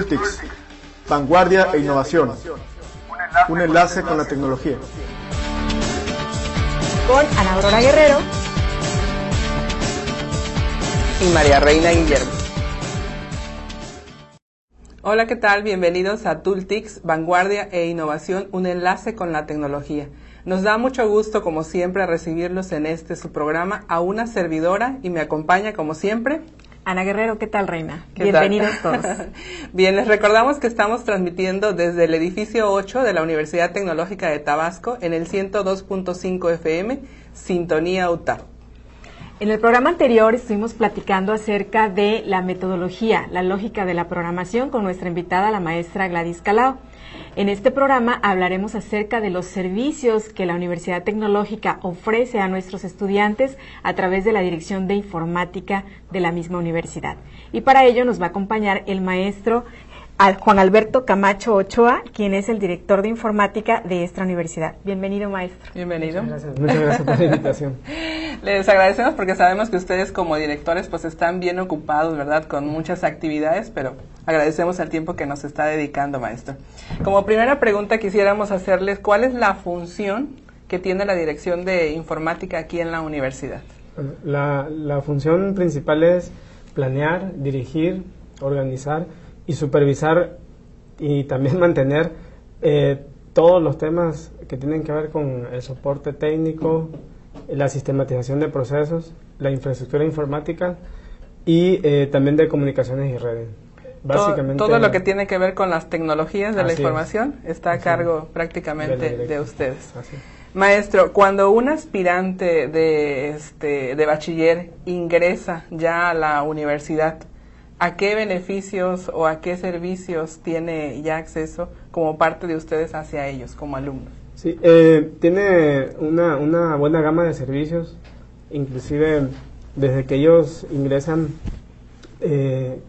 Tooltics, vanguardia e innovación. Un enlace con la tecnología. Con Ana Aurora Guerrero y María Reina Guillermo. Hola, ¿qué tal? Bienvenidos a Tooltics, Vanguardia e Innovación, un enlace con la tecnología. Nos da mucho gusto, como siempre, recibirlos en este su programa a una servidora y me acompaña, como siempre, Ana Guerrero, ¿qué tal, Reina? Bienvenidos todos. Bien, les recordamos que estamos transmitiendo desde el edificio 8 de la Universidad Tecnológica de Tabasco en el 102.5 FM, Sintonía UTA. En el programa anterior estuvimos platicando acerca de la metodología, la lógica de la programación con nuestra invitada, la maestra Gladys Calao. En este programa hablaremos acerca de los servicios que la Universidad Tecnológica ofrece a nuestros estudiantes a través de la Dirección de Informática de la misma universidad. Y para ello nos va a acompañar el maestro Juan Alberto Camacho Ochoa, quien es el director de informática de esta universidad. Bienvenido, maestro. Bienvenido. Muchas gracias, Muchas gracias por la invitación. Les agradecemos porque sabemos que ustedes como directores pues están bien ocupados, ¿verdad? Con muchas actividades, pero agradecemos el tiempo que nos está dedicando, maestro. Como primera pregunta quisiéramos hacerles cuál es la función que tiene la dirección de informática aquí en la universidad. La, la función principal es planear, dirigir, organizar y supervisar y también mantener eh, todos los temas que tienen que ver con el soporte técnico, la sistematización de procesos, la infraestructura informática y eh, también de comunicaciones y redes. Básicamente, todo, lo que tiene que ver con las tecnologías de la información está a cargo prácticamente de, ustedes. Maestro, cuando un aspirante de, este, de bachiller ingresa ya a la universidad, ¿a qué beneficios o a qué servicios tiene ya acceso como parte de ustedes hacia ellos como alumnos? Sí, eh, tiene una, una buena gama de servicios, inclusive desde que ellos ingresan eh,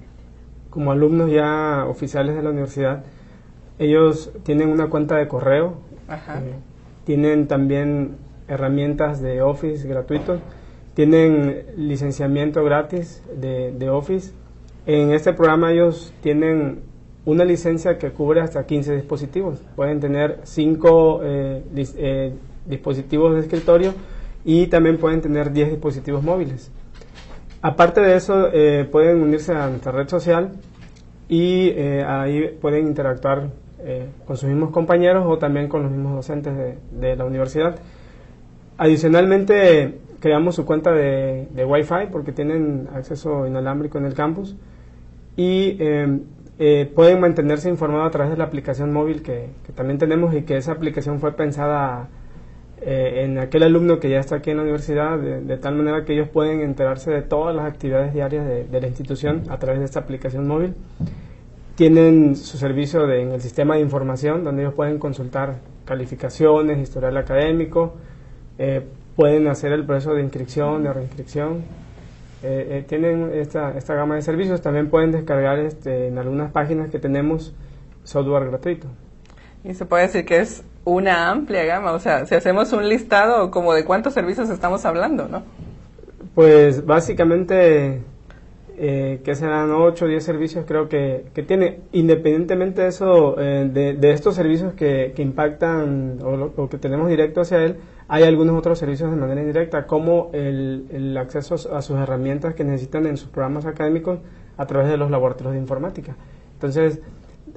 como alumnos ya oficiales de la universidad, ellos tienen una cuenta de correo, eh, tienen también herramientas de Office gratuitos, tienen licenciamiento gratis de, de Office en este programa ellos tienen una licencia que cubre hasta 15 dispositivos. Pueden tener 5 eh, eh, dispositivos de escritorio y también pueden tener 10 dispositivos móviles. Aparte de eso, eh, pueden unirse a nuestra red social y ahí pueden interactuar con sus mismos compañeros o también con los mismos docentes de, la universidad. Adicionalmente, creamos su cuenta de, Wi-Fi porque tienen acceso inalámbrico en el campus y eh, eh, pueden mantenerse informados a través de la aplicación móvil que, también tenemos y que esa aplicación fue pensada eh, en aquel alumno que ya está aquí en la universidad, de, tal manera que ellos pueden enterarse de todas las actividades diarias de, la institución a través de esta aplicación móvil. Tienen su servicio en el sistema de información, donde ellos pueden consultar calificaciones, historial académico, pueden hacer el proceso de inscripción, de reinscripción, eh, eh, tienen esta, esta gama de servicios. También pueden descargar este, en algunas páginas que tenemos software gratuito. Y se puede decir que es una amplia gama, o sea, si hacemos un listado como de cuántos servicios estamos hablando, ¿no? Pues básicamente, eh, que serán 8 o 10 servicios creo que, que tiene, independientemente de eso, eh, de, de, estos servicios que, que impactan o, o que tenemos directo hacia él, hay algunos otros servicios de manera indirecta, como el, acceso a sus herramientas que necesitan en sus programas académicos a través de los laboratorios de informática. Entonces,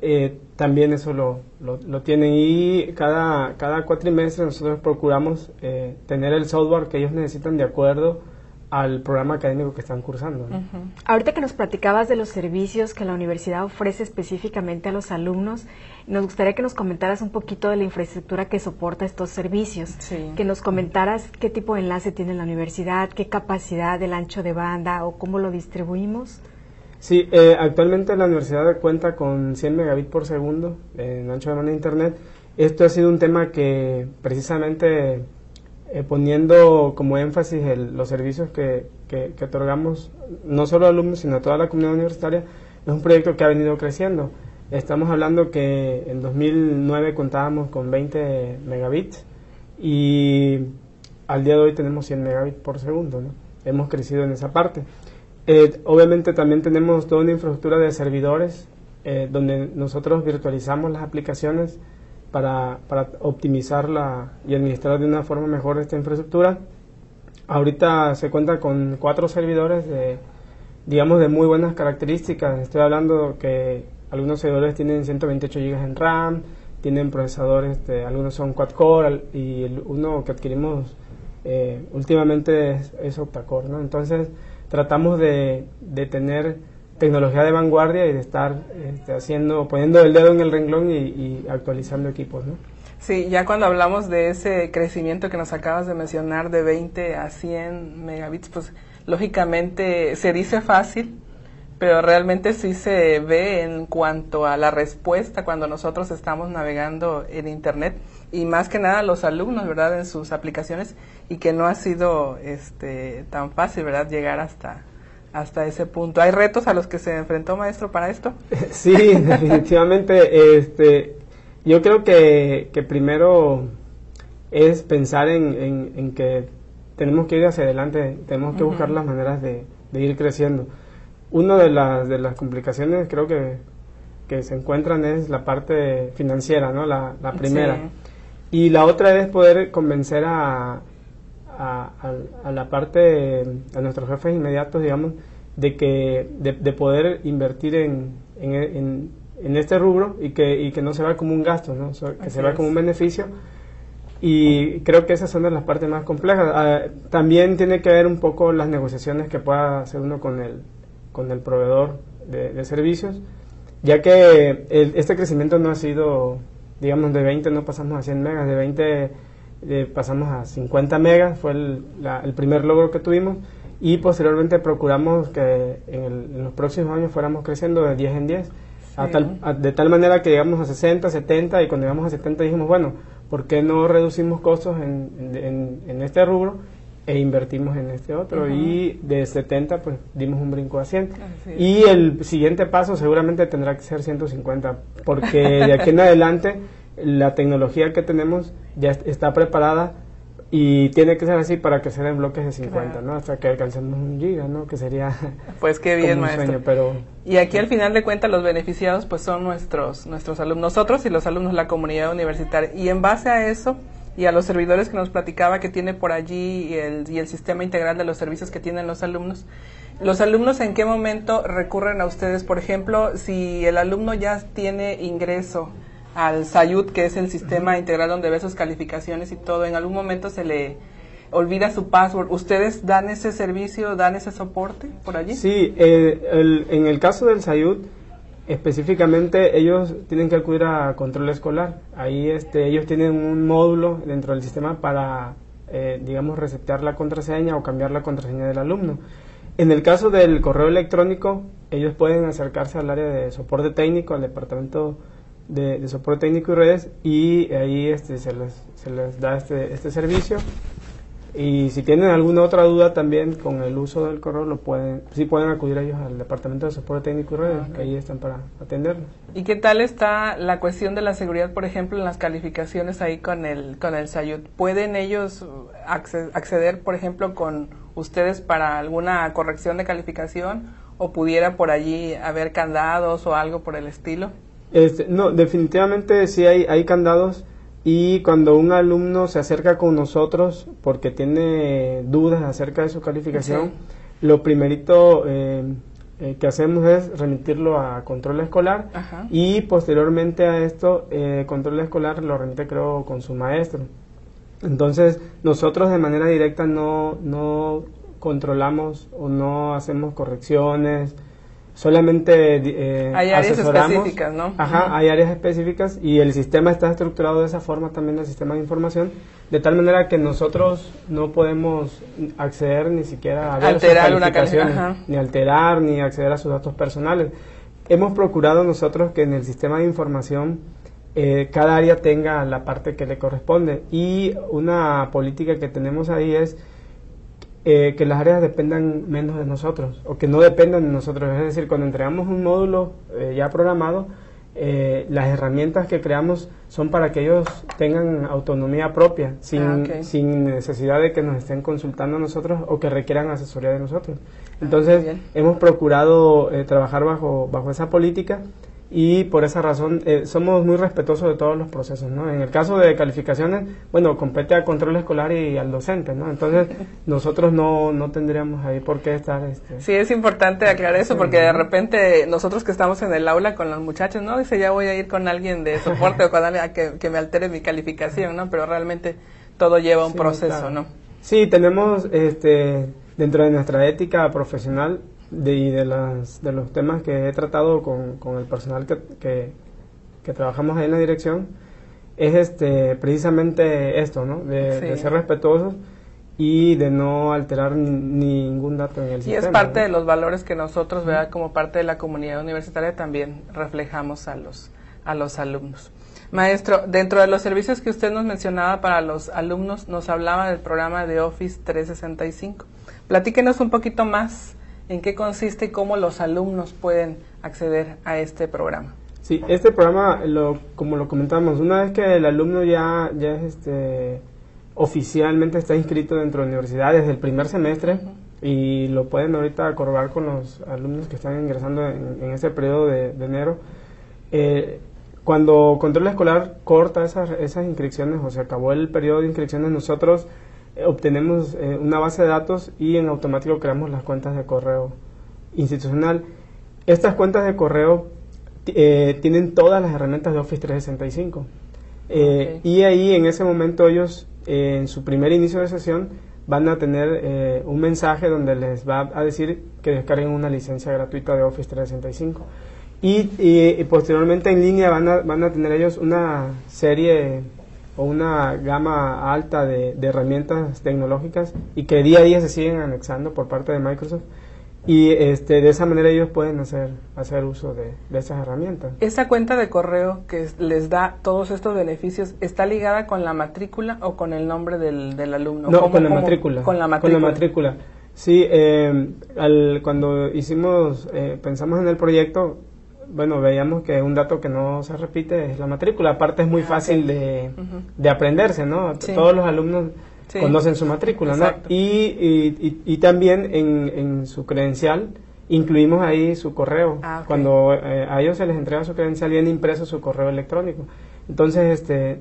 eh, también eso lo, lo, tienen y cada, cada cuatrimestre nosotros procuramos eh, tener el software que ellos necesitan de acuerdo al programa académico que están cursando. Ahorita que nos platicabas de los servicios que la universidad ofrece específicamente a los alumnos, nos gustaría que nos comentaras un poquito de la infraestructura que soporta estos servicios, que nos comentaras qué tipo de enlace tiene la universidad, qué capacidad del ancho de banda o cómo lo distribuimos. Sí, eh, actualmente la universidad cuenta con 100 megabits por segundo en ancho de banda de internet. Esto ha sido un tema que precisamente eh, poniendo como énfasis los servicios que, que, otorgamos no solo a alumnos, sino a toda la comunidad universitaria, es un proyecto que ha venido creciendo. Estamos hablando que en 2009 contábamos con 20 megabits y al día de hoy tenemos 100 megabits por segundo. Hemos crecido en esa parte. Eh, obviamente también tenemos toda una infraestructura de servidores eh, donde nosotros virtualizamos las aplicaciones para, para optimizarla y administrar de una forma mejor esta infraestructura. Ahorita se cuenta con cuatro servidores de, digamos, de muy buenas características. Estoy hablando que algunos servidores tienen 128 GB en RAM, tienen procesadores, este, algunos son quad-core y el, uno que adquirimos eh, últimamente es, octa-core, ¿no? Entonces tratamos de, de, tener tecnología de vanguardia y de estar este, haciendo, poniendo el dedo en el renglón y, y actualizando equipos, ¿no? Sí, ya cuando hablamos de ese crecimiento que nos acabas de mencionar de 20 a 100 megabits, pues lógicamente se dice fácil, pero realmente sí se ve en cuanto a la respuesta cuando nosotros estamos navegando en Internet y más que nada los alumnos, ¿verdad?, en sus aplicaciones y que no ha sido este, tan fácil, ¿verdad?, llegar hasta, hasta ese punto. ¿Hay retos a los que se enfrentó, maestro, para esto? Sí, definitivamente. Este, yo creo que, que primero es pensar en, en, que tenemos que ir hacia adelante, tenemos que buscar las maneras de, de ir creciendo. Una de las, de las complicaciones creo que, que se encuentran es la parte financiera, ¿no? La, la primera. Y la otra es poder convencer a, a, a, la parte, a nuestros jefes inmediatos, digamos, de que de, de poder invertir en, en, en, este rubro y que, y que no se vea como un gasto, ¿no? que se vea como un beneficio. Y creo que esas son de las partes más complejas. Ah, también tiene que ver un poco las negociaciones que pueda hacer uno con el, con el proveedor de, servicios, ya que este crecimiento no ha sido, digamos, de 20 no pasamos a 100 megas, de 20 eh, pasamos a 50 megas, fue el, primer logro que tuvimos y posteriormente procuramos que en, los próximos años fuéramos creciendo de 10 en 10, de tal manera que llegamos a 60, 70 y cuando llegamos a 70 dijimos, bueno, ¿por qué no reducimos costos en, en este rubro? E invertimos en este otro y de 70 pues dimos un brinco a 100 y el siguiente paso seguramente tendrá que ser 150 porque de aquí en adelante la tecnología que tenemos ya está preparada y tiene que ser así para que sea en bloques de 50, ¿no? Hasta que alcancemos un giga, ¿no? Que sería Pues qué bien, maestro. pero y aquí al final de cuentas los beneficiados pues son nuestros nuestros alumnos, nosotros y los alumnos de la comunidad universitaria y en base a eso y a los servidores que nos platicaba que tiene por allí y el, y el sistema integral de los servicios que tienen los alumnos. ¿Los alumnos en qué momento recurren a ustedes? Por ejemplo, si el alumno ya tiene ingreso al SAYUT, que es el sistema integral donde ve sus calificaciones y todo, en algún momento se le olvida su password. ¿Ustedes dan ese servicio, dan ese soporte por allí? Sí, eh, en el caso del SAYUT, específicamente ellos tienen que acudir a control escolar. Ahí este, ellos tienen un módulo dentro del sistema para, eh, digamos, resetear la contraseña o cambiar la contraseña del alumno. En el caso del correo electrónico, ellos pueden acercarse al área de soporte técnico, al departamento de, soporte técnico y redes, y ahí este, se, les, se les da este, este servicio y si tienen alguna otra duda también con el uso del correo, lo pueden, sí pueden acudir ellos al Departamento de Soporte Técnico y Redes, que ahí están para atenderlos. ¿Y qué tal está la cuestión de la seguridad, por ejemplo, en las calificaciones ahí con el, con el SAYUT? ¿Pueden ellos acceder, por ejemplo, con ustedes para alguna corrección de calificación o pudiera por allí haber candados o algo por el estilo? Este, no, definitivamente sí hay, hay candados y cuando un alumno se acerca con nosotros porque tiene dudas acerca de su calificación, lo primerito eh, eh, que hacemos es remitirlo a control escolar y posteriormente a esto, eh, control escolar lo remite creo con su maestro. Entonces nosotros de manera directa no, no controlamos o no hacemos correcciones solamente eh, hay áreas específicas, ¿no? Ajá, hay áreas específicas y el sistema está estructurado de esa forma también el sistema de información, de tal manera que nosotros no podemos acceder ni siquiera a ver alterar sus calificaciones, ni alterar ni acceder a sus datos personales. Hemos procurado nosotros que en el sistema de información eh, cada área tenga la parte que le corresponde y una política que tenemos ahí es eh, que las áreas dependan menos de nosotros o que no dependan de nosotros. Es decir, cuando entregamos un módulo eh, ya programado, eh, las herramientas que creamos son para que ellos tengan autonomía propia, sin, ah, sin necesidad de que nos estén consultando a nosotros o que requieran asesoría de nosotros. Ah, Entonces, hemos procurado trabajar bajo, bajo esa política y por esa razón eh, somos muy respetuosos de todos los procesos, ¿no? En el caso de calificaciones, bueno, compete al control escolar y al docente, ¿no? Entonces, nosotros no, no tendríamos ahí por qué estar... Este, sí, es importante aclarar eso, porque de repente nosotros que estamos en el aula con los muchachos, ¿no? Dice, ya voy a ir con alguien de soporte o con alguien a que, que, me altere mi calificación, ¿no? Pero realmente todo lleva un proceso, ¿no? Sí, tenemos, este, dentro de nuestra ética profesional, de, y de, las, de los temas que he tratado con, con el personal que, que, trabajamos ahí en la dirección, es este precisamente esto, ¿no? De, ser respetuosos y de no alterar ningún dato en el sistema. Y es parte de los valores que nosotros, ¿verdad? como parte de la comunidad universitaria, también reflejamos a los, a los alumnos. Maestro, dentro de los servicios que usted nos mencionaba para los alumnos, nos hablaba del programa de Office 365. Platíquenos un poquito más en qué consiste y cómo los alumnos pueden acceder a este programa. Sí, este programa, lo, como lo comentamos, una vez que el alumno ya, ya es este, oficialmente está inscrito dentro de la universidad desde el primer semestre, y lo pueden ahorita corroborar con los alumnos que están ingresando en, ese periodo de, enero, eh, cuando Control Escolar corta esas, esas inscripciones o se acabó el periodo de inscripciones, nosotros obtenemos eh, una base de datos y en automático creamos las cuentas de correo institucional. Estas cuentas de correo eh, tienen todas las herramientas de Office 365. Eh, y ahí en ese momento ellos, en su primer inicio de sesión, van a tener un mensaje donde les va a decir que descarguen una licencia gratuita de Office 365. Y, y, posteriormente en línea van a, van a tener ellos una serie o una gama alta de, herramientas tecnológicas y que día a día se siguen anexando por parte de Microsoft y este, de esa manera ellos pueden hacer, hacer uso de, de estas herramientas. ¿Esa cuenta de correo que les da todos estos beneficios está ligada con la matrícula o con el nombre del, del alumno? No, con la matrícula. Con la matrícula. Sí, eh, al, cuando hicimos, eh, pensamos en el proyecto, bueno, veíamos que un dato que no se repite es la matrícula. Aparte es muy ah, fácil de, de, aprenderse, ¿no? Todos los alumnos conocen su matrícula, ¿no? Y, y, también en, en, su credencial incluimos ahí su correo. Ah, Cuando eh, a ellos se les entrega su credencial, viene impreso su correo electrónico. Entonces, este,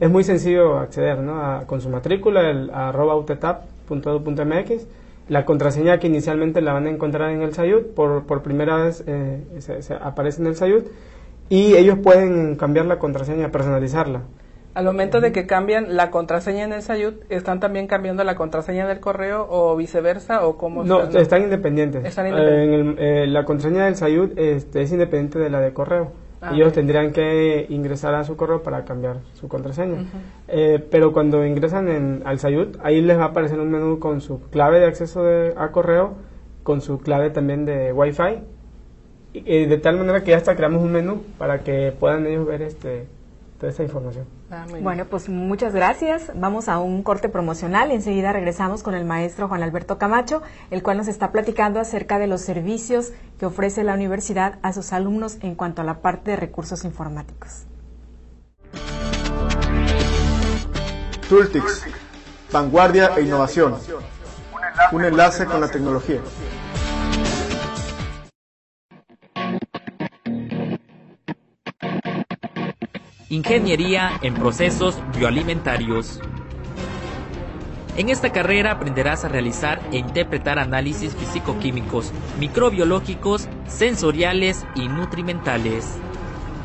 es muy sencillo acceder, ¿no? con su matrícula, el arroba utetap.edu.mx la contraseña que inicialmente la van a encontrar en el Sayud, por, por primera vez eh, se, aparece en el Sayud, y ellos pueden cambiar la contraseña, personalizarla. Al momento de que cambian la contraseña en el Sayud, ¿están también cambiando la contraseña del correo o viceversa? o cómo No, están, independientes. ¿Están independientes? Eh, la contraseña del Sayud este, es independiente de la de correo. Ah, ellos tendrían que ingresar a su correo para cambiar su contraseña. Eh, pero cuando ingresan en, al Sayut, ahí les va a aparecer un menú con su clave de acceso a correo, con su clave también de Wi-Fi, y, de tal manera que ya hasta creamos un menú para que puedan ellos ver este toda esta información. Ah, bueno, pues muchas gracias. Vamos a un corte promocional y enseguida regresamos con el maestro Juan Alberto Camacho, el cual nos está platicando acerca de los servicios que ofrece la universidad a sus alumnos en cuanto a la parte de recursos informáticos. Tooltix, vanguardia e innovación. Un enlace con la tecnología. Ingeniería en Procesos Bioalimentarios. En esta carrera aprenderás a realizar e interpretar análisis físico-químicos, microbiológicos, sensoriales y nutrimentales.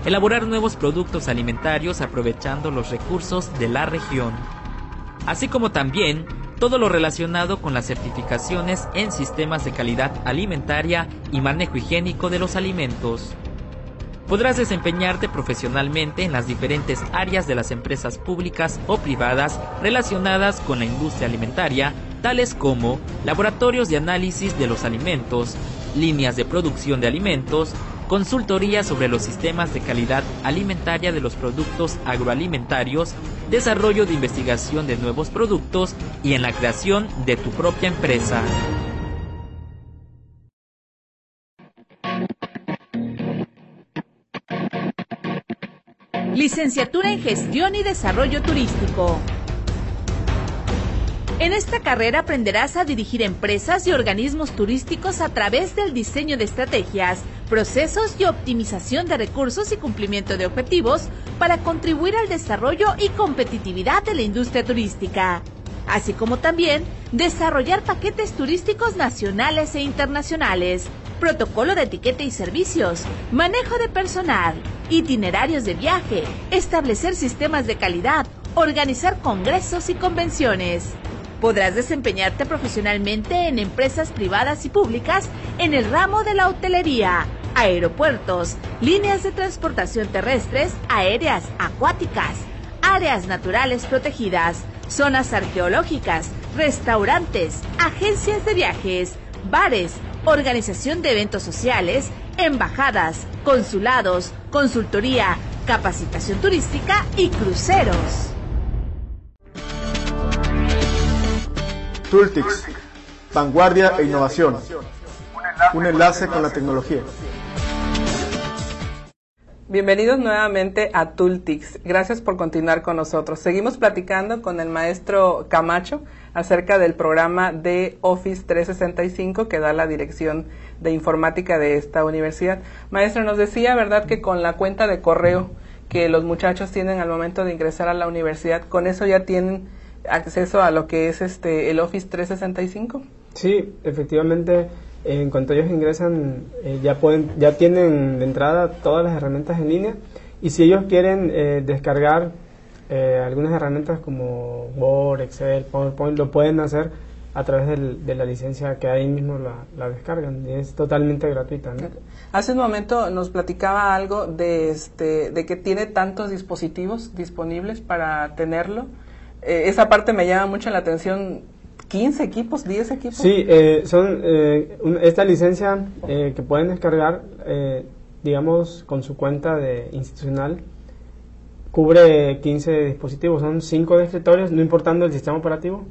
Elaborar nuevos productos alimentarios aprovechando los recursos de la región. Así como también todo lo relacionado con las certificaciones en sistemas de calidad alimentaria y manejo higiénico de los alimentos podrás desempeñarte profesionalmente en las diferentes áreas de las empresas públicas o privadas relacionadas con la industria alimentaria, tales como laboratorios de análisis de los alimentos, líneas de producción de alimentos, consultoría sobre los sistemas de calidad alimentaria de los productos agroalimentarios, desarrollo de investigación de nuevos productos y en la creación de tu propia empresa. Licenciatura en Gestión y Desarrollo Turístico. En esta carrera aprenderás a dirigir empresas y organismos turísticos a través del diseño de estrategias, procesos y optimización de recursos y cumplimiento de objetivos para contribuir al desarrollo y competitividad de la industria turística, así como también desarrollar paquetes turísticos nacionales e internacionales, protocolo de etiqueta y servicios, manejo de personal, itinerarios de viaje, establecer sistemas de calidad, organizar congresos y convenciones. Podrás desempeñarte profesionalmente en empresas privadas y públicas en el ramo de la hotelería, aeropuertos, líneas de transportación terrestres, aéreas, acuáticas, áreas naturales protegidas, zonas arqueológicas, restaurantes, agencias de viajes, bares, organización de eventos sociales, embajadas, consulados, consultoría, capacitación turística y cruceros. Tooltix, vanguardia e innovación. Un enlace con la tecnología. Bienvenidos nuevamente a Tooltix. Gracias por continuar con nosotros. Seguimos platicando con el maestro Camacho acerca del programa de Office 365 que da la dirección de informática de esta universidad. Maestro, nos decía, ¿verdad?, que con la cuenta de correo que los muchachos tienen al momento de ingresar a la universidad, con eso ya tienen acceso a lo que es este el Office 365? Sí, efectivamente, en cuanto ellos ingresan eh, ya pueden ya tienen de entrada todas las herramientas en línea y si ellos quieren eh, descargar eh, algunas herramientas como Word, Excel, PowerPoint lo pueden hacer a través de la licencia que ahí mismo la, descargan y es totalmente gratuita. Hace un momento nos platicaba algo de este de que tiene tantos dispositivos disponibles para tenerlo eh, esa parte me llama mucho la atención. ¿15 equipos? ¿10 equipos? Sí, eh, son eh, esta licencia que pueden descargar, digamos, con su cuenta de institucional, cubre 15 dispositivos. Son 5 de escritorios, no importando el sistema operativo,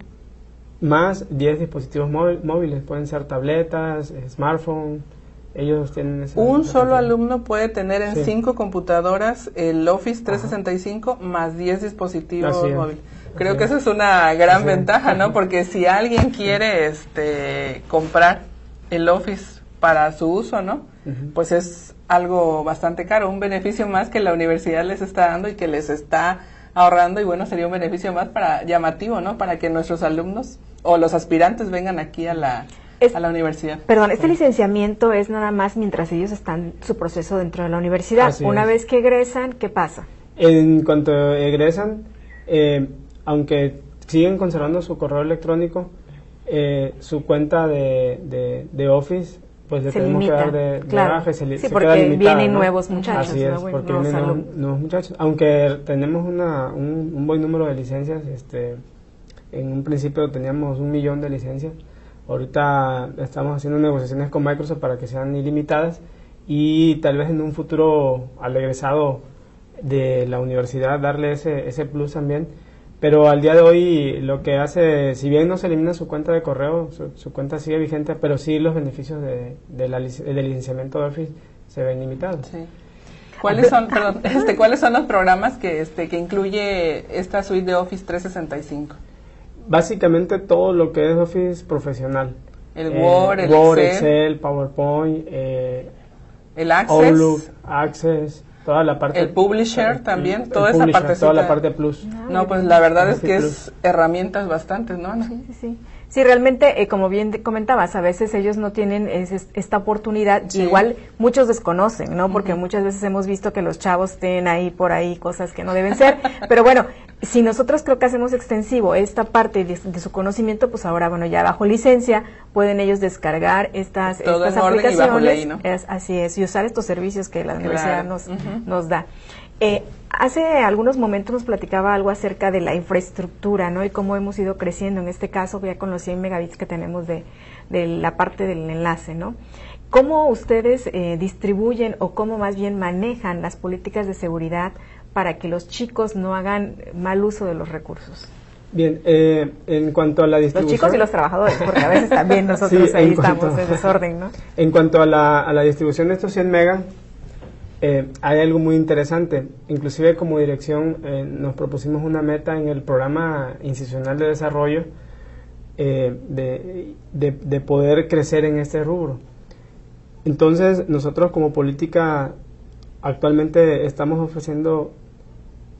más 10 dispositivos móviles. Pueden ser tabletas, smartphones. Ellos tienen Un solo alumno puede tener en 5 computadoras el Office 365 más 10 dispositivos móviles. Creo que esa es una gran ventaja, ¿no? Porque si alguien quiere este comprar el Office para su uso, ¿no? Pues es algo bastante caro, un beneficio más que la universidad les está dando y que les está ahorrando y bueno, sería un beneficio más para llamativo, ¿no? Para que nuestros alumnos o los aspirantes vengan aquí a la a la universidad. Perdón, este licenciamiento es nada más mientras ellos están su proceso dentro de la universidad. Una vez que egresan, ¿qué pasa? En cuanto egresan, eh, aunque siguen conservando su correo electrónico, eh, su cuenta de, de, Office pues le tenemos que dar de, claro. sí, porque vienen nuevos muchachos. Así es, porque vienen nuevos, muchachos. Aunque tenemos una, un, buen número de licencias, este, en un principio teníamos un millón de licencias. Ahorita estamos haciendo negociaciones con Microsoft para que sean ilimitadas y tal vez en un futuro al egresado de la universidad darle ese, ese plus también pero al día de hoy lo que hace, si bien no se elimina su cuenta de correo, su, cuenta sigue vigente, pero sí los beneficios de, la, del licenciamiento de Office se ven limitados. ¿Cuáles son, este, ¿Cuáles son los programas que, este, que incluye esta suite de Office 365? Básicamente todo lo que es Office profesional. El Word, el Word, Excel. PowerPoint, eh, el Access. Outlook, Access toda la parte el publisher también toda esa parte toda la parte plus. No pues la verdad es que es herramientas bastantes no sí sí sí Sí, realmente, eh, como bien comentabas, a veces ellos no tienen esta oportunidad, igual muchos desconocen, ¿no? Porque muchas veces hemos visto que los chavos tienen ahí por ahí cosas que no deben ser, pero bueno, si nosotros creo que hacemos extensivo esta parte de, su conocimiento, pues ahora, bueno, ya bajo licencia pueden ellos descargar estas, estas aplicaciones, así es, y usar estos servicios que la universidad nos, nos da. Eh, hace algunos momentos nos platicaba algo acerca de la infraestructura, ¿no? Y cómo hemos ido creciendo, en este caso ya con los 100 megabits que tenemos de, la parte del enlace, ¿no? ¿Cómo ustedes eh, distribuyen o cómo más bien manejan las políticas de seguridad para que los chicos no hagan mal uso de los recursos? Bien, eh, en cuanto a la distribución... Los chicos y los trabajadores, porque a veces también nosotros ahí estamos en desorden, ¿no? En cuanto a la, a la distribución de estos 100 megas, eh, hay algo muy interesante. Inclusive como dirección eh, nos propusimos una meta en el programa institucional de desarrollo eh, de, de, poder crecer en este rubro. Entonces, nosotros como política actualmente estamos ofreciendo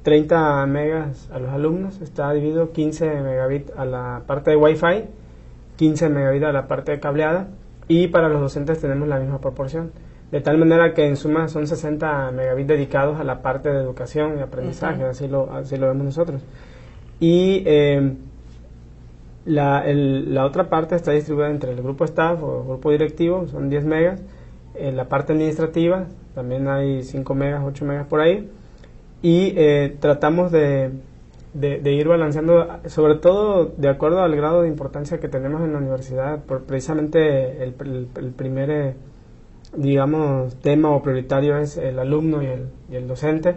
30 megas a los alumnos, está dividido 15 megabits a la parte de Wi-Fi, 15 megabits a la parte de cableada y para los docentes tenemos la misma proporción. De tal manera que en suma son 60 megabits dedicados a la parte de educación y aprendizaje, así, lo, así lo vemos nosotros. Y eh, la, la, otra parte está distribuida entre el grupo staff o el grupo directivo, son 10 megas. En la parte administrativa también hay 5 megas, 8 megas por ahí y eh, tratamos de, de, ir balanceando, sobre todo de acuerdo al grado de importancia que tenemos en la universidad, por precisamente el, el, primer, eh, digamos, tema o prioritario es el alumno y el, y el docente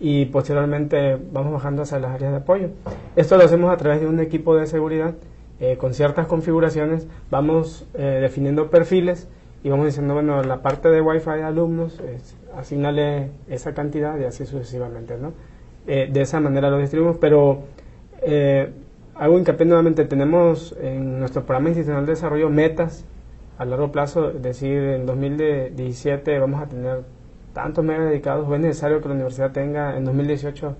y posteriormente vamos bajando hacia las áreas de apoyo. Esto lo hacemos a través de un equipo de seguridad eh, con ciertas configuraciones, vamos definiendo perfiles y vamos diciendo, bueno, la parte de Wi-Fi de alumnos, asignale esa cantidad y así sucesivamente, ¿no? Eh, de esa manera lo distribuimos, pero eh, hago hincapié nuevamente, tenemos en nuestro programa institucional de desarrollo metas a largo plazo, es decir, en 2017 vamos a tener tantos megas dedicados, es necesario que la universidad tenga en 2018,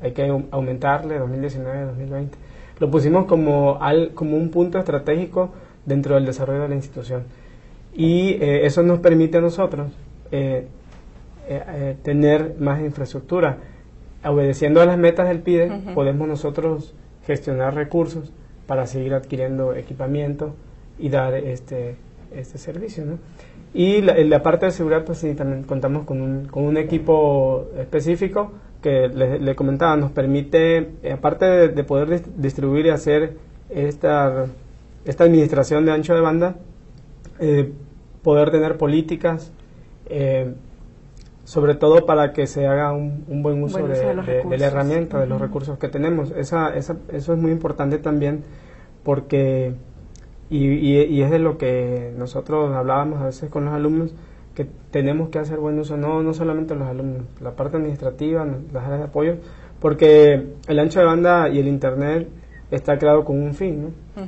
hay que aumentarle, 2019, 2020. Lo pusimos como, al, como un punto estratégico dentro del desarrollo de la institución. Y eh, eso nos permite a nosotros eh, eh, tener más infraestructura. Obedeciendo a las metas del PIDE, podemos nosotros gestionar recursos para seguir adquiriendo equipamiento y dar este, este servicio. ¿no? Y la, la, parte de seguridad, pues sí, también contamos con un, con un equipo específico que le, comentaba, nos permite, aparte de, poder distribuir y hacer esta, esta administración de ancho de banda, eh, poder tener políticas, eh, sobre todo para que se haga un, buen uso, de, la herramienta, de los recursos que tenemos. Esa, esa, eso es muy importante también porque, y, y, es de lo que nosotros hablábamos a veces con los alumnos, que tenemos que hacer buen uso, no, no solamente los alumnos, la parte administrativa, las áreas de apoyo, porque el ancho de banda y el Internet está creado con un fin, ¿no?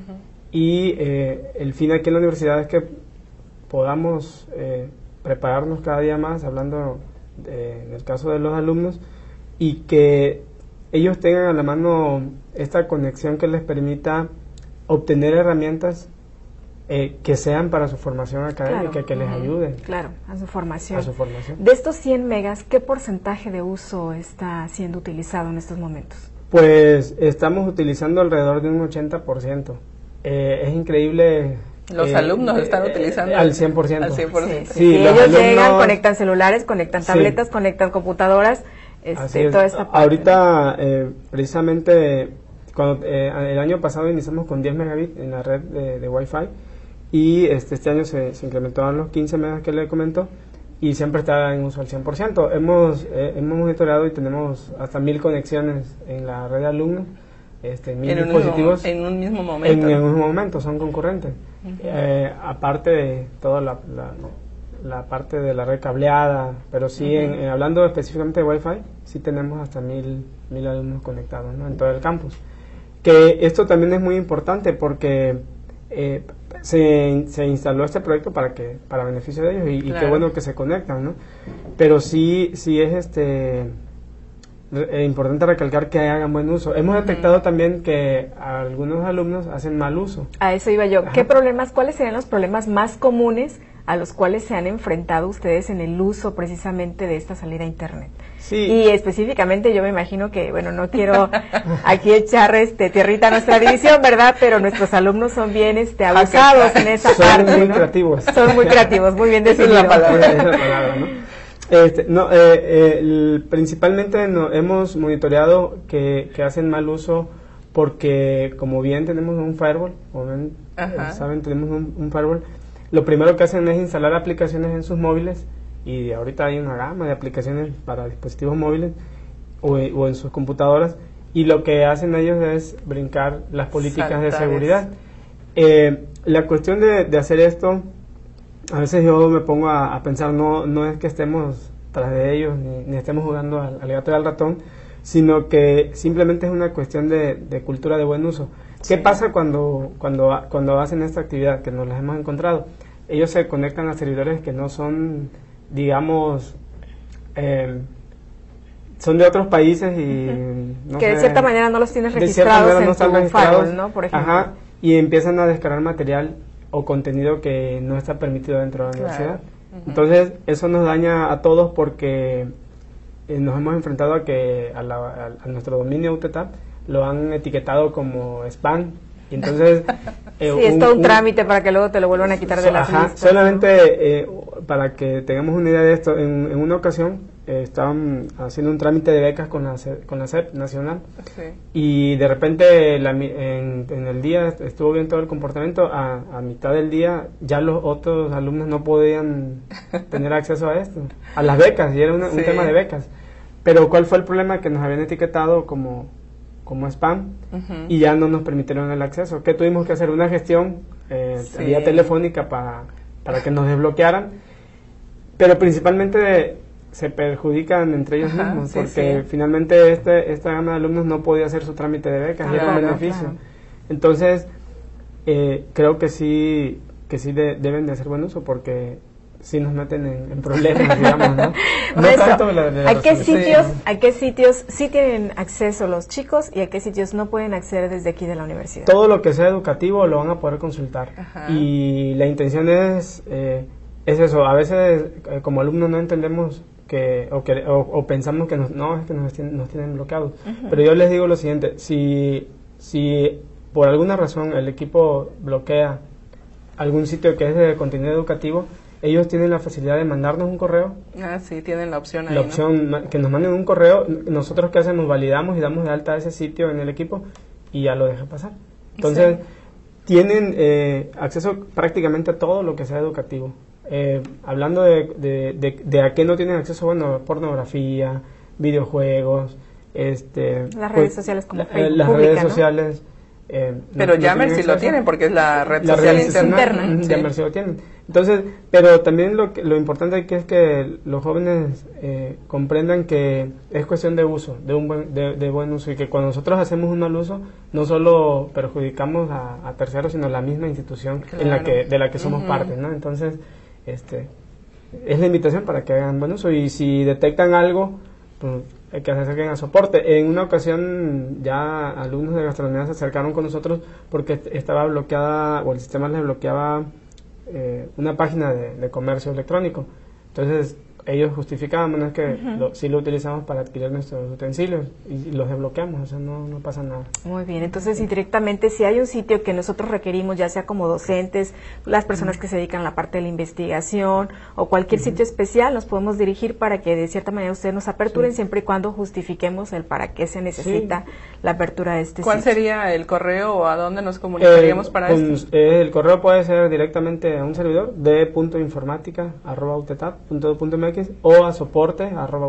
Y eh, el fin aquí en la universidad es que podamos eh, prepararnos cada día más, hablando en el caso de los alumnos, y que ellos tengan a la mano esta conexión que les permita obtener herramientas eh, que sean para su formación académica, que les ayuden. Claro, a su formación. A su formación. De estos 100 megas, ¿qué porcentaje de uso está siendo utilizado en estos momentos? Pues estamos utilizando alrededor de un 80%. Eh, es increíble los eh, alumnos están eh, utilizando al 100%. Al 100%. Sí, ellos llegan, conectan celulares, conectan tabletas, conectan computadoras, este, toda esta parte. Ahorita, eh, precisamente, cuando el año pasado iniciamos con 10 megabits en la red de, Wi-Fi y este, este año se, se incrementaron los 15 megas que le comentó y siempre está en uso al 100%. Hemos, hemos monitoreado y tenemos hasta mil conexiones en la red de alumnos este, en dispositivos un, en un mismo momento. En, un mismo momento, son concurrentes. Eh, aparte de toda la, la, parte de la red cableada, pero sí, en, hablando específicamente de Wi-Fi, sí tenemos hasta mil, mil alumnos conectados en todo el campus. Que esto también es muy importante porque eh, se, se, instaló este proyecto para que para beneficio de ellos y, y qué bueno que se conectan, ¿no? Pero sí, sí es este es eh, importante recalcar que hagan buen uso. Hemos detectado también que algunos alumnos hacen mal uso. A eso iba yo. ¿Qué problemas, cuáles serían los problemas más comunes a los cuales se han enfrentado ustedes en el uso precisamente de esta salida a Internet? Sí. Y específicamente yo me imagino que, bueno, no quiero aquí echar este tierrita a nuestra división, ¿verdad? Pero nuestros alumnos son bien este, abusados en esa parte. Son muy creativos. Son muy creativos, muy bien definido. la palabra, es la palabra ¿no? Este, no, eh, eh principalmente no, hemos monitoreado que, que, hacen mal uso porque como bien tenemos un firewall, como saben, tenemos un, firewall, lo primero que hacen es instalar aplicaciones en sus móviles y ahorita hay una gama de aplicaciones para dispositivos móviles o, o en sus computadoras y lo que hacen ellos es brincar las políticas de seguridad. Eh, la cuestión de, de hacer esto a veces yo me pongo a, pensar, no, no es que estemos tras de ellos, ni, estemos jugando al, gato y al ratón, sino que simplemente es una cuestión de, cultura de buen uso. ¿Qué pasa cuando, cuando, cuando hacen esta actividad que nos las hemos encontrado? ellos se conectan a servidores que no son, digamos, eh, son de otros países y... que de cierta manera no los tienes registrados en tu registrados, ¿no? Por ejemplo. Ajá, y empiezan a descargar material o contenido que no está permitido dentro de la universidad. Entonces, eso nos daña a todos porque eh, nos hemos enfrentado a que a, nuestro dominio UTETAP lo han etiquetado como spam. Y entonces... Eh, sí, es todo un, trámite para que luego te lo vuelvan a quitar de la ajá, Solamente eh, para que tengamos una idea de esto, en, una ocasión eh, estaban haciendo un trámite de becas con la, con la CEP nacional. Y de repente en, el día estuvo bien todo el comportamiento, a, a, mitad del día ya los otros alumnos no podían tener acceso a esto, a las becas, y era un tema de becas. Pero ¿cuál fue el problema? Que nos habían etiquetado como como spam y ya no nos permitieron el acceso. Que tuvimos que hacer una gestión eh, vía telefónica para, para que nos desbloquearan, pero principalmente se perjudican entre ellos mismos porque finalmente este, esta gama de alumnos no podía hacer su trámite de becas, y era un beneficio. Entonces, eh, creo que sí que sí deben de hacer buen uso porque sí nos meten en, problemas, digamos, ¿no? ¿A qué sitios, a qué sitios sí tienen acceso los chicos y a qué sitios no pueden acceder desde aquí de la universidad? Todo lo que sea educativo lo van a poder consultar y la intención es eh, es eso. A veces eh, como alumnos no entendemos que o, que, o, pensamos que nos, no es que nos tienen, nos tienen bloqueados. Pero yo les digo lo siguiente: si si por alguna razón el equipo bloquea algún sitio que es de contenido educativo, ellos tienen la facilidad de mandarnos un correo. Ah, sí, tienen la opción ahí. La opción, que nos manden un correo. Nosotros, ¿qué hacemos? Validamos y damos de alta ese sitio en el equipo y ya lo deja pasar. Entonces, tienen eh, acceso prácticamente a todo lo que sea educativo. Eh, hablando de, de, a qué no tienen acceso, bueno, pornografía, videojuegos, este, las redes pues, sociales como Facebook, las redes sociales. Eh, pero no, sí lo tienen porque es la red social interna. Yammer sí lo tienen. Entonces, pero también lo, lo importante aquí es que los jóvenes eh, comprendan que es cuestión de uso, de un buen, de, buen uso, y que cuando nosotros hacemos un mal uso, no solo perjudicamos a, terceros, sino a la misma institución en la que, de la que somos parte, ¿no? Entonces, este, es la invitación para que hagan buen uso, y si detectan algo, pues hay que acerquen a soporte. En una ocasión ya alumnos de gastronomía se acercaron con nosotros porque estaba bloqueada, o el sistema les bloqueaba eh, una página de, comercio electrónico. Entonces ellos justificaban, bueno, es que si lo utilizamos para adquirir nuestros utensilios y, los desbloqueamos, o sea, no, no pasa nada. Muy bien, entonces indirectamente si hay un sitio que nosotros requerimos, ya sea como docentes, las personas que se dedican a la parte de la investigación o cualquier sitio especial, nos podemos dirigir para que de cierta manera ustedes nos aperturen siempre y cuando justifiquemos el para qué se necesita la apertura de este ¿Cuál sería el correo o a dónde nos comunicaríamos para esto? Eh, el correo puede ser directamente a un servidor de o a soporte arroba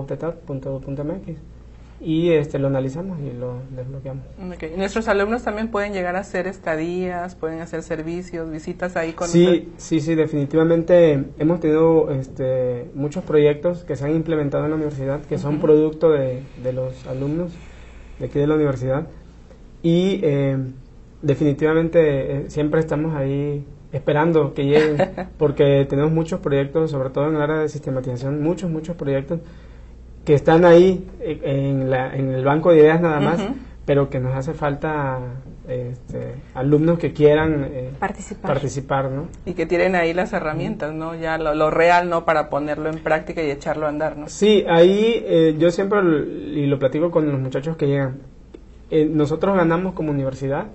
y este lo analizamos y lo desbloqueamos. Okay. Nuestros alumnos también pueden llegar a hacer estadías, pueden hacer servicios, visitas ahí con Sí, sí, sí, definitivamente hemos tenido este, muchos proyectos que se han implementado en la universidad que son producto de, de, los alumnos de aquí de la universidad y eh, definitivamente eh, siempre estamos ahí esperando que lleguen, porque tenemos muchos proyectos, sobre todo en el área de sistematización, muchos, muchos proyectos que están ahí eh, en, la, en el banco de ideas nada más, pero que nos hace falta este, alumnos que quieran eh, participar. participar ¿no? Y que tienen ahí las herramientas, ¿no? Ya lo, real, ¿no? Para ponerlo en práctica y echarlo a andar, ¿no? Sí, ahí eh, yo siempre, y lo platico con los muchachos que llegan, nosotros ganamos como universidad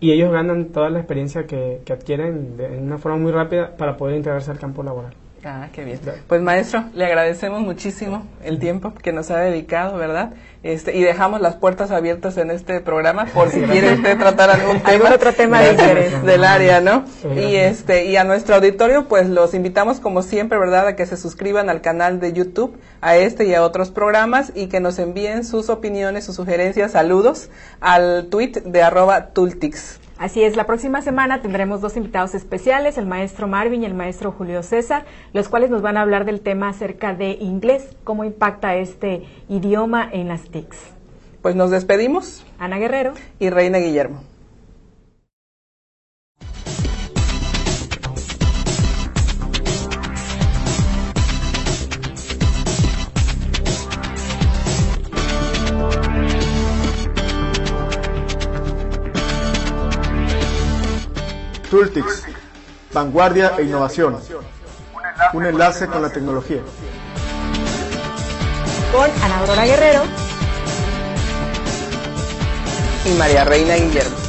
y ellos ganan toda la experiencia que, que adquieren de, en una forma muy rápida para poder integrarse al campo laboral. Ah, qué bien. Pues maestro, le agradecemos muchísimo el tiempo que nos ha dedicado, ¿verdad? Este, y dejamos las puertas abiertas en este programa por si quiere usted tratar algún tema, otro tema de interés del área, ¿no? Y este, y a nuestro auditorio, pues los invitamos como siempre, ¿verdad? A que se suscriban al canal de YouTube, a este y a otros programas y que nos envíen sus opiniones, sus sugerencias, saludos al tweet de arroba tultix. Así es, la próxima semana tendremos dos invitados especiales, el maestro Marvin y el maestro Julio César, los cuales nos van a hablar del tema acerca de inglés, cómo impacta este idioma en las TICs. Pues nos despedimos. Ana Guerrero y Reina Guillermo. Vanguardia e innovación. Un enlace con la tecnología. Con Ana Aurora Guerrero y María Reina Guillermo.